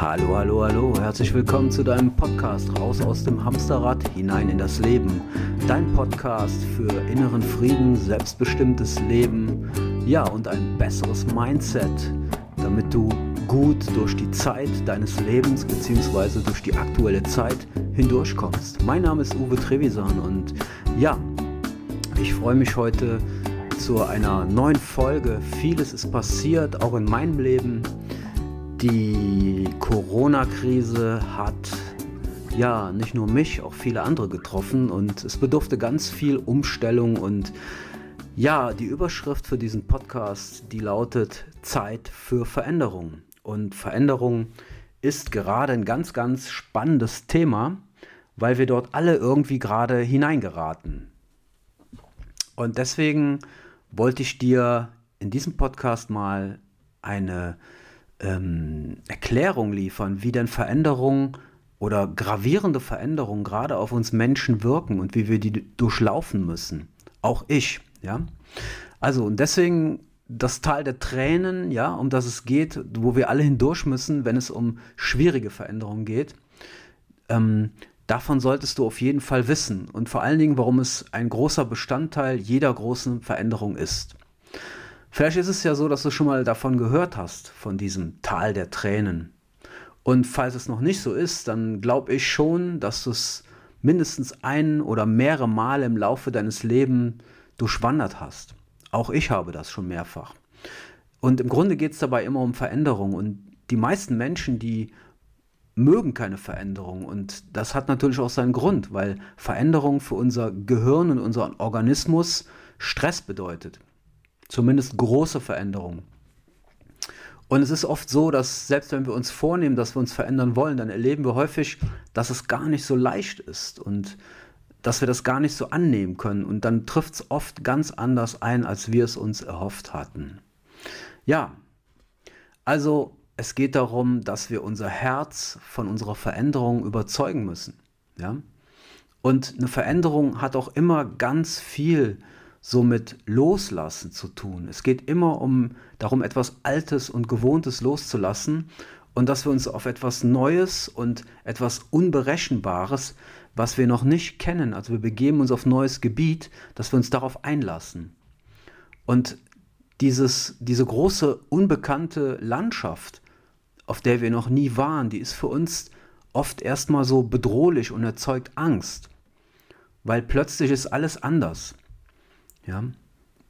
Hallo, hallo, hallo, herzlich willkommen zu deinem Podcast Raus aus dem Hamsterrad hinein in das Leben. Dein Podcast für inneren Frieden, selbstbestimmtes Leben, ja und ein besseres Mindset, damit du gut durch die Zeit deines Lebens bzw. durch die aktuelle Zeit hindurchkommst. Mein Name ist Uwe Trevisan und ja, ich freue mich heute zu einer neuen Folge. Vieles ist passiert, auch in meinem Leben. Die Corona-Krise hat ja nicht nur mich, auch viele andere getroffen und es bedurfte ganz viel Umstellung und ja, die Überschrift für diesen Podcast, die lautet Zeit für Veränderung. Und Veränderung ist gerade ein ganz, ganz spannendes Thema, weil wir dort alle irgendwie gerade hineingeraten. Und deswegen wollte ich dir in diesem Podcast mal eine ähm, Erklärung liefern, wie denn Veränderungen oder gravierende Veränderungen gerade auf uns Menschen wirken und wie wir die durchlaufen müssen. Auch ich, ja. Also, und deswegen das Tal der Tränen, ja, um das es geht, wo wir alle hindurch müssen, wenn es um schwierige Veränderungen geht. Ähm, davon solltest du auf jeden Fall wissen und vor allen Dingen, warum es ein großer Bestandteil jeder großen Veränderung ist. Vielleicht ist es ja so, dass du schon mal davon gehört hast, von diesem Tal der Tränen. Und falls es noch nicht so ist, dann glaube ich schon, dass du es mindestens ein oder mehrere Mal im Laufe deines Lebens durchwandert hast. Auch ich habe das schon mehrfach. Und im Grunde geht es dabei immer um Veränderung. Und die meisten Menschen, die mögen keine Veränderung. Und das hat natürlich auch seinen Grund, weil Veränderung für unser Gehirn und unseren Organismus Stress bedeutet. Zumindest große Veränderungen. Und es ist oft so, dass selbst wenn wir uns vornehmen, dass wir uns verändern wollen, dann erleben wir häufig, dass es gar nicht so leicht ist und dass wir das gar nicht so annehmen können. Und dann trifft es oft ganz anders ein, als wir es uns erhofft hatten. Ja, also es geht darum, dass wir unser Herz von unserer Veränderung überzeugen müssen. Ja? Und eine Veränderung hat auch immer ganz viel so mit Loslassen zu tun. Es geht immer um darum, etwas Altes und Gewohntes loszulassen und dass wir uns auf etwas Neues und etwas Unberechenbares, was wir noch nicht kennen, also wir begeben uns auf neues Gebiet, dass wir uns darauf einlassen. Und dieses, diese große unbekannte Landschaft, auf der wir noch nie waren, die ist für uns oft erstmal so bedrohlich und erzeugt Angst, weil plötzlich ist alles anders. Ja?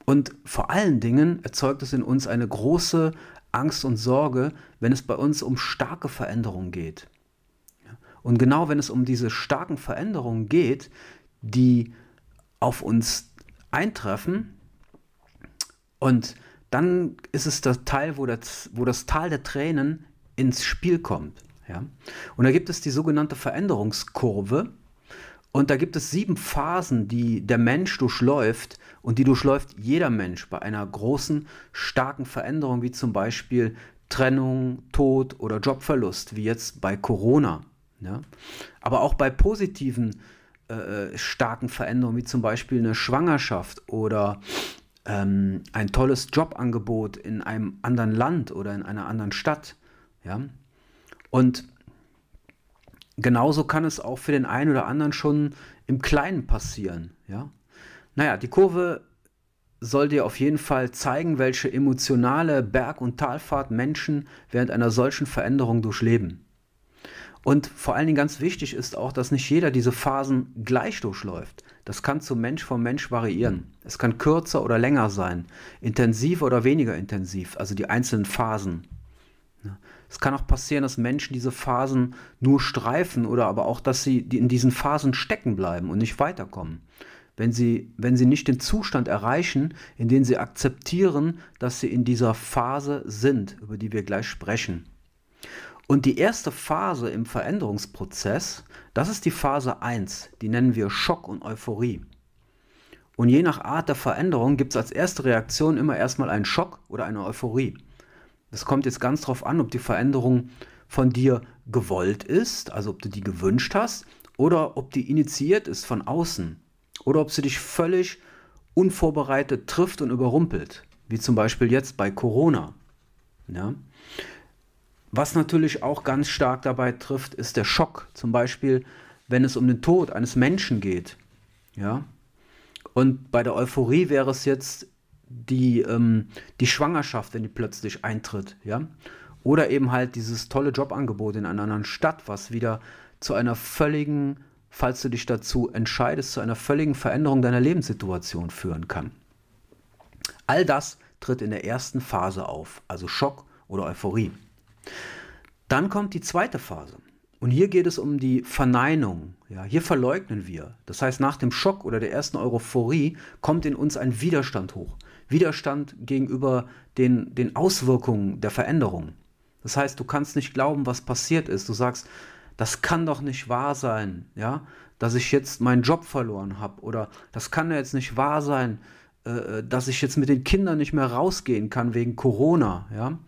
Und vor allen Dingen erzeugt es in uns eine große Angst und Sorge, wenn es bei uns um starke Veränderungen geht. Und genau wenn es um diese starken Veränderungen geht, die auf uns eintreffen, und dann ist es der Teil, wo das, wo das Tal der Tränen ins Spiel kommt. Ja? Und da gibt es die sogenannte Veränderungskurve. Und da gibt es sieben Phasen, die der Mensch durchläuft und die durchläuft jeder Mensch bei einer großen, starken Veränderung, wie zum Beispiel Trennung, Tod oder Jobverlust, wie jetzt bei Corona. Ja? Aber auch bei positiven, äh, starken Veränderungen, wie zum Beispiel eine Schwangerschaft oder ähm, ein tolles Jobangebot in einem anderen Land oder in einer anderen Stadt. Ja? Und genauso kann es auch für den einen oder anderen schon im Kleinen passieren. Ja? Naja, die Kurve soll dir auf jeden Fall zeigen, welche emotionale Berg- und Talfahrt Menschen während einer solchen Veränderung durchleben. Und vor allen Dingen ganz wichtig ist auch, dass nicht jeder diese Phasen gleich durchläuft. Das kann zu Mensch von Mensch variieren. Es kann kürzer oder länger sein, intensiv oder weniger intensiv, also die einzelnen Phasen. Es kann auch passieren, dass Menschen diese Phasen nur streifen oder aber auch, dass sie in diesen Phasen stecken bleiben und nicht weiterkommen. Wenn sie, wenn sie nicht den Zustand erreichen, in dem sie akzeptieren, dass sie in dieser Phase sind, über die wir gleich sprechen. Und die erste Phase im Veränderungsprozess, das ist die Phase 1, die nennen wir Schock und Euphorie. Und je nach Art der Veränderung gibt es als erste Reaktion immer erstmal einen Schock oder eine Euphorie. Es kommt jetzt ganz darauf an, ob die Veränderung von dir gewollt ist, also ob du die gewünscht hast, oder ob die initiiert ist von außen, oder ob sie dich völlig unvorbereitet trifft und überrumpelt, wie zum Beispiel jetzt bei Corona. Ja? Was natürlich auch ganz stark dabei trifft, ist der Schock. Zum Beispiel, wenn es um den Tod eines Menschen geht. Ja. Und bei der Euphorie wäre es jetzt die, ähm, die Schwangerschaft, wenn die plötzlich eintritt. Ja. Oder eben halt dieses tolle Jobangebot in einer anderen Stadt, was wieder zu einer völligen, falls du dich dazu entscheidest, zu einer völligen Veränderung deiner Lebenssituation führen kann. All das tritt in der ersten Phase auf, also Schock oder Euphorie. Dann kommt die zweite Phase. Und hier geht es um die Verneinung. Ja, hier verleugnen wir. Das heißt, nach dem Schock oder der ersten Euphorie kommt in uns ein Widerstand hoch. Widerstand gegenüber den, den Auswirkungen der Veränderung. Das heißt, du kannst nicht glauben, was passiert ist. Du sagst, das kann doch nicht wahr sein, ja, dass ich jetzt meinen Job verloren habe. Oder das kann ja jetzt nicht wahr sein, äh, dass ich jetzt mit den Kindern nicht mehr rausgehen kann wegen Corona, ja.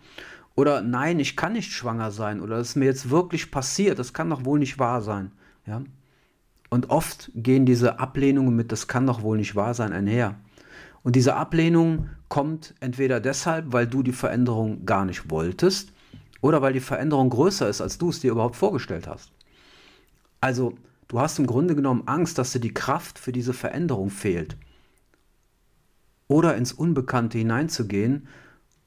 Oder nein, ich kann nicht schwanger sein oder das ist mir jetzt wirklich passiert, das kann doch wohl nicht wahr sein. Ja? Und oft gehen diese Ablehnungen mit, das kann doch wohl nicht wahr sein, einher. Und diese Ablehnung kommt entweder deshalb, weil du die Veränderung gar nicht wolltest oder weil die Veränderung größer ist, als du es dir überhaupt vorgestellt hast. Also du hast im Grunde genommen Angst, dass dir die Kraft für diese Veränderung fehlt. Oder ins Unbekannte hineinzugehen,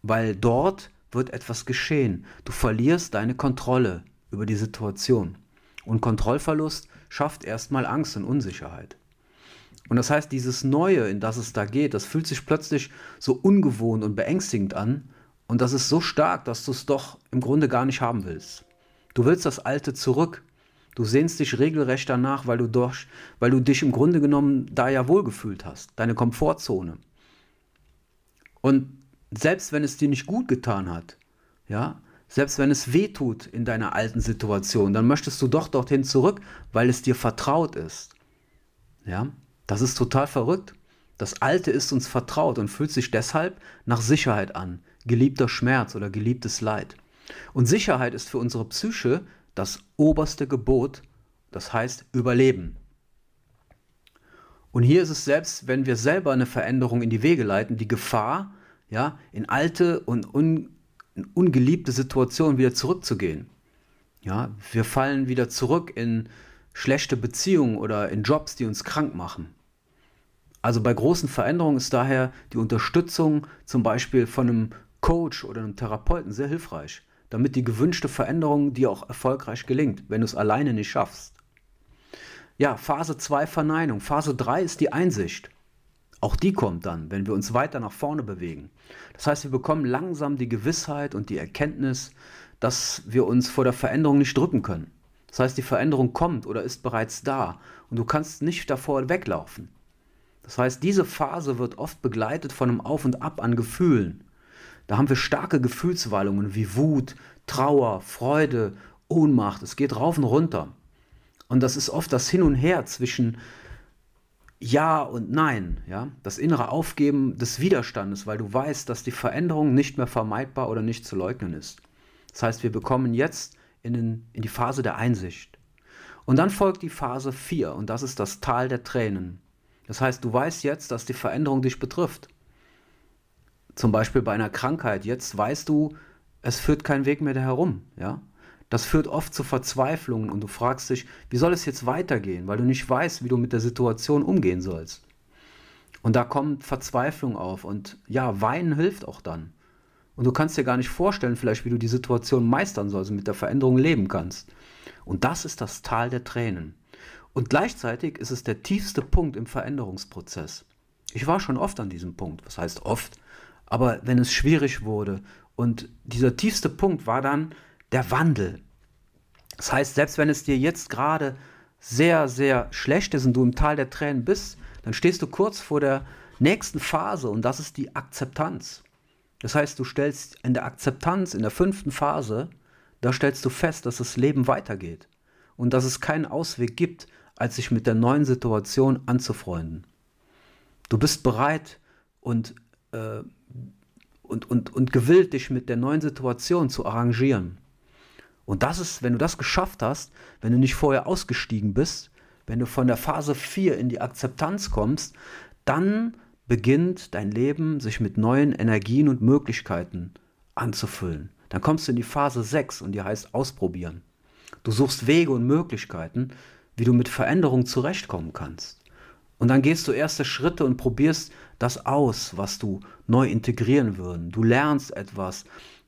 weil dort wird etwas geschehen. Du verlierst deine Kontrolle über die Situation. Und Kontrollverlust schafft erstmal Angst und Unsicherheit. Und das heißt, dieses Neue, in das es da geht, das fühlt sich plötzlich so ungewohnt und beängstigend an. Und das ist so stark, dass du es doch im Grunde gar nicht haben willst. Du willst das Alte zurück. Du sehnst dich regelrecht danach, weil du, durch, weil du dich im Grunde genommen da ja wohlgefühlt hast. Deine Komfortzone. Und selbst wenn es dir nicht gut getan hat, ja, selbst wenn es weh tut in deiner alten Situation, dann möchtest du doch dorthin zurück, weil es dir vertraut ist. Ja, das ist total verrückt. Das Alte ist uns vertraut und fühlt sich deshalb nach Sicherheit an, geliebter Schmerz oder geliebtes Leid. Und Sicherheit ist für unsere Psyche das oberste Gebot, das heißt Überleben. Und hier ist es selbst, wenn wir selber eine Veränderung in die Wege leiten, die Gefahr, ja, in alte und un, ungeliebte Situationen wieder zurückzugehen. Ja, wir fallen wieder zurück in schlechte Beziehungen oder in Jobs, die uns krank machen. Also bei großen Veränderungen ist daher die Unterstützung zum Beispiel von einem Coach oder einem Therapeuten sehr hilfreich, damit die gewünschte Veränderung dir auch erfolgreich gelingt, wenn du es alleine nicht schaffst. Ja, Phase 2 Verneinung. Phase 3 ist die Einsicht. Auch die kommt dann, wenn wir uns weiter nach vorne bewegen. Das heißt, wir bekommen langsam die Gewissheit und die Erkenntnis, dass wir uns vor der Veränderung nicht drücken können. Das heißt, die Veränderung kommt oder ist bereits da und du kannst nicht davor weglaufen. Das heißt, diese Phase wird oft begleitet von einem Auf und Ab an Gefühlen. Da haben wir starke Gefühlswallungen wie Wut, Trauer, Freude, Ohnmacht. Es geht rauf und runter. Und das ist oft das Hin und Her zwischen ja und Nein, ja, das innere Aufgeben des Widerstandes, weil du weißt, dass die Veränderung nicht mehr vermeidbar oder nicht zu leugnen ist. Das heißt, wir bekommen jetzt in, den, in die Phase der Einsicht. Und dann folgt die Phase 4 und das ist das Tal der Tränen. Das heißt, du weißt jetzt, dass die Veränderung dich betrifft. Zum Beispiel bei einer Krankheit. Jetzt weißt du, es führt kein Weg mehr da herum. Ja? Das führt oft zu Verzweiflungen und du fragst dich, wie soll es jetzt weitergehen, weil du nicht weißt, wie du mit der Situation umgehen sollst. Und da kommt Verzweiflung auf und ja, weinen hilft auch dann. Und du kannst dir gar nicht vorstellen, vielleicht, wie du die Situation meistern sollst und mit der Veränderung leben kannst. Und das ist das Tal der Tränen. Und gleichzeitig ist es der tiefste Punkt im Veränderungsprozess. Ich war schon oft an diesem Punkt, was heißt oft, aber wenn es schwierig wurde und dieser tiefste Punkt war dann, der Wandel. Das heißt, selbst wenn es dir jetzt gerade sehr, sehr schlecht ist und du im Tal der Tränen bist, dann stehst du kurz vor der nächsten Phase und das ist die Akzeptanz. Das heißt, du stellst in der Akzeptanz, in der fünften Phase, da stellst du fest, dass das Leben weitergeht und dass es keinen Ausweg gibt, als sich mit der neuen Situation anzufreunden. Du bist bereit und, äh, und, und, und gewillt, dich mit der neuen Situation zu arrangieren. Und das ist, wenn du das geschafft hast, wenn du nicht vorher ausgestiegen bist, wenn du von der Phase 4 in die Akzeptanz kommst, dann beginnt dein Leben sich mit neuen Energien und Möglichkeiten anzufüllen. Dann kommst du in die Phase 6 und die heißt ausprobieren. Du suchst Wege und Möglichkeiten, wie du mit Veränderungen zurechtkommen kannst. Und dann gehst du erste Schritte und probierst das aus, was du neu integrieren würden. Du lernst etwas,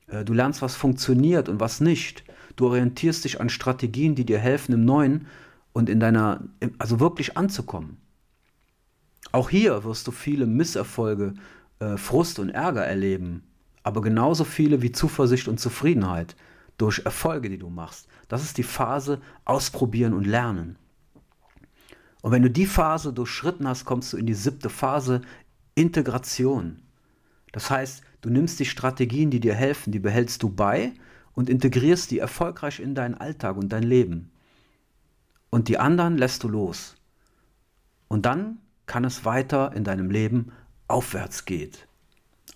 äh, du lernst, was funktioniert und was nicht. Du orientierst dich an Strategien, die dir helfen, im Neuen und in deiner, also wirklich anzukommen. Auch hier wirst du viele Misserfolge, äh, Frust und Ärger erleben, aber genauso viele wie Zuversicht und Zufriedenheit durch Erfolge, die du machst. Das ist die Phase Ausprobieren und Lernen. Und wenn du die Phase durchschritten hast, kommst du in die siebte Phase Integration. Das heißt, du nimmst die Strategien, die dir helfen, die behältst du bei und integrierst die erfolgreich in deinen Alltag und dein Leben. Und die anderen lässt du los. Und dann kann es weiter in deinem Leben aufwärts geht.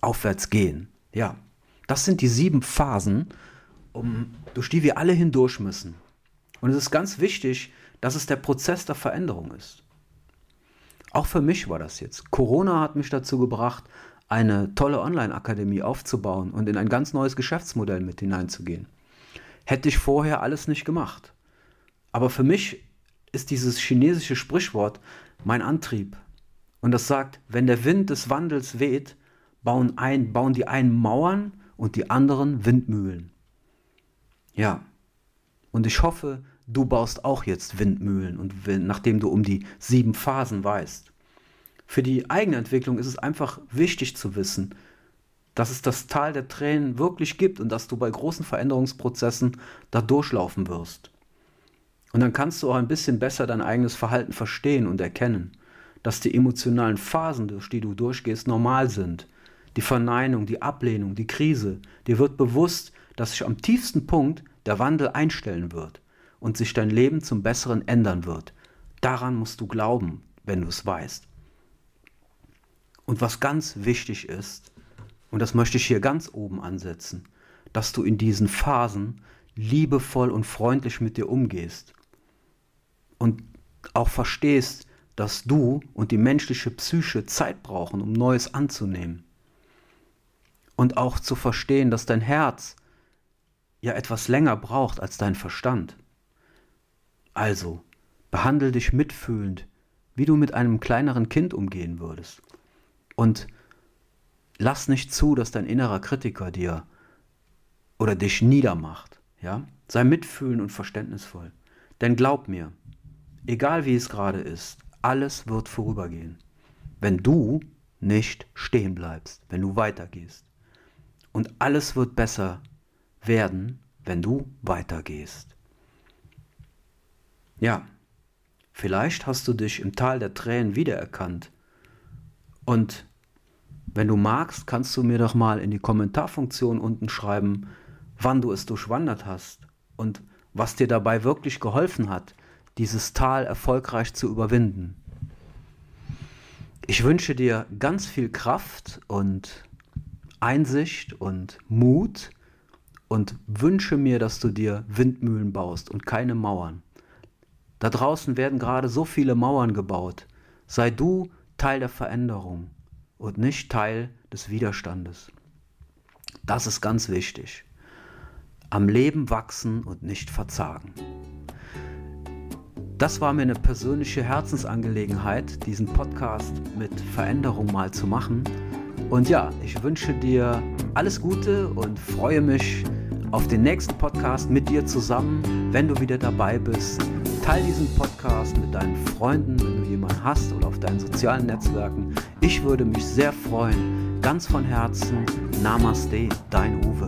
Aufwärts gehen. Ja, das sind die sieben Phasen, um, durch die wir alle hindurch müssen. Und es ist ganz wichtig, dass es der Prozess der Veränderung ist. Auch für mich war das jetzt. Corona hat mich dazu gebracht, eine tolle Online-Akademie aufzubauen und in ein ganz neues Geschäftsmodell mit hineinzugehen. Hätte ich vorher alles nicht gemacht. Aber für mich ist dieses chinesische Sprichwort mein Antrieb. Und das sagt, wenn der Wind des Wandels weht, bauen, ein, bauen die einen Mauern und die anderen Windmühlen. Ja, und ich hoffe, du baust auch jetzt Windmühlen und nachdem du um die sieben Phasen weißt. Für die eigene Entwicklung ist es einfach wichtig zu wissen, dass es das Tal der Tränen wirklich gibt und dass du bei großen Veränderungsprozessen da durchlaufen wirst. Und dann kannst du auch ein bisschen besser dein eigenes Verhalten verstehen und erkennen, dass die emotionalen Phasen, durch die du durchgehst, normal sind. Die Verneinung, die Ablehnung, die Krise. Dir wird bewusst, dass sich am tiefsten Punkt der Wandel einstellen wird und sich dein Leben zum Besseren ändern wird. Daran musst du glauben, wenn du es weißt. Und was ganz wichtig ist, und das möchte ich hier ganz oben ansetzen, dass du in diesen Phasen liebevoll und freundlich mit dir umgehst und auch verstehst, dass du und die menschliche Psyche Zeit brauchen, um Neues anzunehmen. Und auch zu verstehen, dass dein Herz ja etwas länger braucht als dein Verstand. Also, behandle dich mitfühlend, wie du mit einem kleineren Kind umgehen würdest. Und lass nicht zu, dass dein innerer Kritiker dir oder dich niedermacht. Ja? Sei mitfühlend und verständnisvoll. Denn glaub mir, egal wie es gerade ist, alles wird vorübergehen, wenn du nicht stehen bleibst, wenn du weitergehst. Und alles wird besser werden, wenn du weitergehst. Ja, vielleicht hast du dich im Tal der Tränen wiedererkannt. Und wenn du magst, kannst du mir doch mal in die Kommentarfunktion unten schreiben, wann du es durchwandert hast und was dir dabei wirklich geholfen hat, dieses Tal erfolgreich zu überwinden. Ich wünsche dir ganz viel Kraft und Einsicht und Mut und wünsche mir, dass du dir Windmühlen baust und keine Mauern. Da draußen werden gerade so viele Mauern gebaut. Sei du Teil der Veränderung und nicht Teil des Widerstandes. Das ist ganz wichtig. Am Leben wachsen und nicht verzagen. Das war mir eine persönliche Herzensangelegenheit, diesen Podcast mit Veränderung mal zu machen. Und ja, ich wünsche dir alles Gute und freue mich auf den nächsten Podcast mit dir zusammen, wenn du wieder dabei bist. Teil diesen Podcast mit deinen Freunden, wenn du jemanden hast oder auf deinen sozialen Netzwerken. Ich würde mich sehr freuen. Ganz von Herzen. Namaste, dein Uwe.